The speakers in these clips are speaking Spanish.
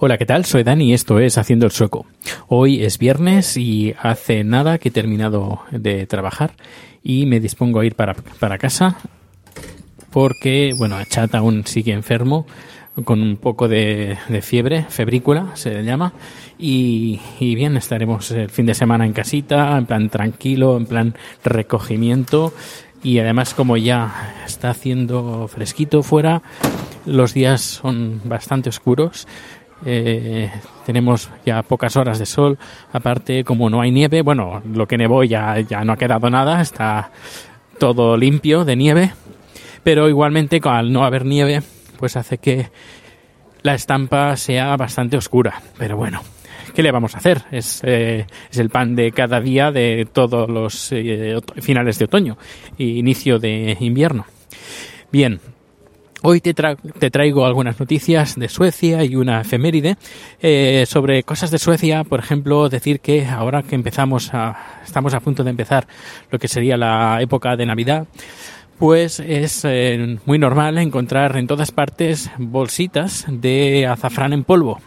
Hola, ¿qué tal? Soy Dani y esto es Haciendo el Sueco. Hoy es viernes y hace nada que he terminado de trabajar y me dispongo a ir para, para casa porque, bueno, Chat aún sigue enfermo con un poco de, fiebre, febrícula se le llama, y, y bien, estaremos el fin de semana en casita, en plan tranquilo, en plan recogimiento, y además como ya está haciendo fresquito fuera, los días son bastante oscuros, eh, tenemos ya pocas horas de sol. Aparte, como no hay nieve, bueno, lo que nevó ya, ya no ha quedado nada, está todo limpio de nieve. Pero igualmente, al no haber nieve, pues hace que la estampa sea bastante oscura. Pero bueno, ¿qué le vamos a hacer? Es, eh, es el pan de cada día de todos los eh, finales de otoño e inicio de invierno. Bien, Hoy te, te, traigo algunas noticias de Suecia y una efeméride. Eh, sobre cosas de Suecia, por ejemplo, decir que ahora que empezamos a, estamos a punto de empezar lo que sería la época de Navidad, pues es eh, muy normal encontrar en todas partes bolsitas de azafrán en polvo.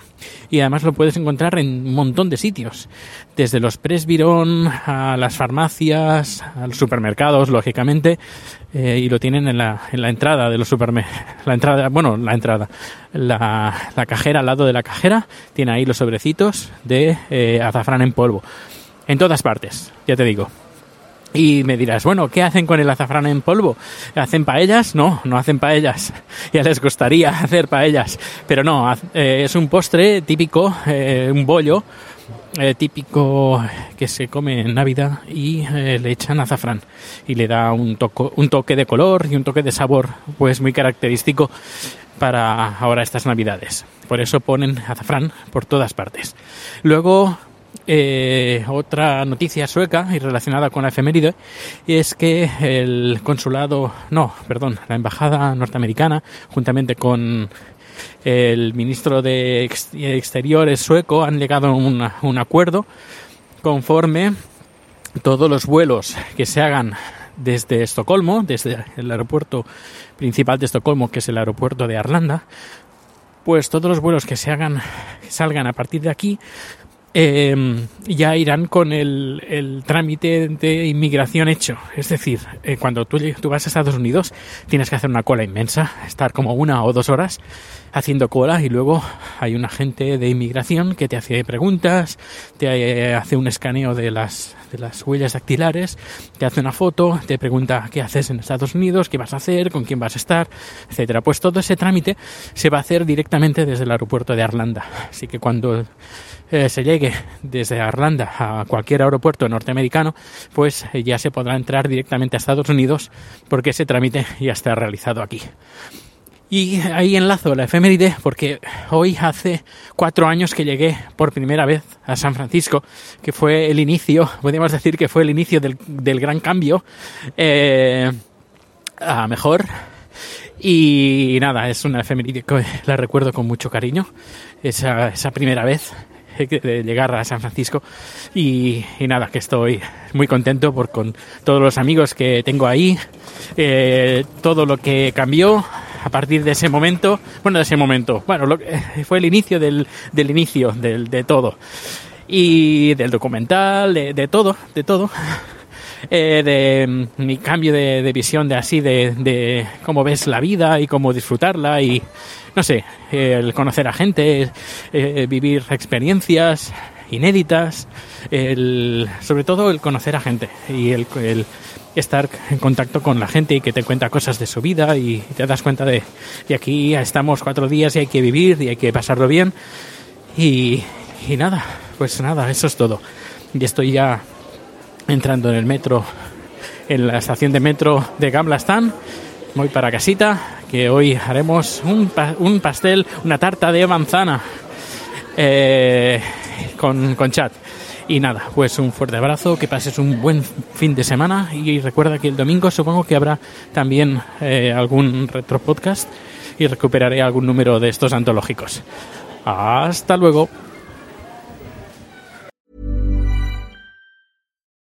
Y además lo puedes encontrar en un montón de sitios. Desde los Presbyron a las farmacias, a los supermercados, lógicamente. Eh, y lo tienen en la, en la entrada de los supermercados. La entrada, bueno, la entrada. La, la, cajera, al lado de la cajera, tiene ahí los sobrecitos de eh, azafrán en polvo. En todas partes, ya te digo. Y me dirás, bueno, ¿qué hacen con el azafrán en polvo? ¿Hacen paellas? No, no hacen paellas. Ya les gustaría hacer paellas. Pero no, eh, es un postre típico, eh, un bollo eh, típico que se come en Navidad y le echan azafrán. Y le da un, toco, un toque de color y un toque de sabor, pues muy característico para ahora estas Navidades. Por eso ponen azafrán por todas partes. Luego eh, otra noticia sueca y relacionada con la efeméride es que el consulado, no, perdón, la embajada norteamericana, juntamente con el ministro de Exteriores sueco, han llegado a un acuerdo conforme todos los vuelos que se hagan desde Estocolmo, desde el aeropuerto principal de Estocolmo, que es el aeropuerto de Arlanda, pues todos los vuelos que se hagan, que salgan a partir de aquí, eh, ya irán con el, el, trámite de inmigración hecho. Es decir, eh, cuando tú, tú, vas a Estados Unidos tienes que hacer una cola inmensa, estar como una o dos horas haciendo cola y luego hay un agente de inmigración que te hace preguntas, te eh, hace un escaneo de las, de las huellas dactilares, te hace una foto, te pregunta qué haces en Estados Unidos, qué vas a hacer, con quién vas a estar, etcétera. Pues todo ese trámite se va a hacer directamente desde el aeropuerto de Arlanda. Así que cuando eh, se llegue desde Irlanda a cualquier aeropuerto norteamericano, pues eh, ya se podrá entrar directamente a Estados Unidos porque ese trámite ya está realizado aquí. Y ahí enlazo la efeméride porque hoy hace cuatro años que llegué por primera vez a San Francisco, que fue el inicio, podríamos decir que fue el inicio del, gran cambio eh, a mejor. Y nada, es una efeméride que la recuerdo con mucho cariño, esa primera vez de llegar a San Francisco y, nada, que estoy muy contento por con todos los amigos que tengo ahí, eh, todo lo que cambió a partir de ese momento, bueno, de ese momento, bueno, que- fue el inicio del, del inicio del, de todo. Y del documental, de todo, de todo. Eh, de mm, mi cambio de, de visión de así, de, de cómo ves la vida y cómo disfrutarla y, no sé, eh, el conocer a gente, eh, vivir experiencias inéditas, sobre todo el conocer a gente y el, estar en contacto con la gente y que te cuenta cosas de su vida y te das cuenta de, y aquí estamos cuatro días y hay que vivir y hay que pasarlo bien y, y nada, pues nada, eso es todo. Y estoy ya entrando en el metro, en la estación de metro de Gamlastan. Voy para casita, que hoy haremos un, un pastel, una tarta de manzana eh, con, con chat. Y nada, pues un fuerte abrazo, que pases un buen fin de semana y recuerda que el domingo supongo que habrá también eh, algún retro podcast y recuperaré algún número de estos antológicos. Hasta luego.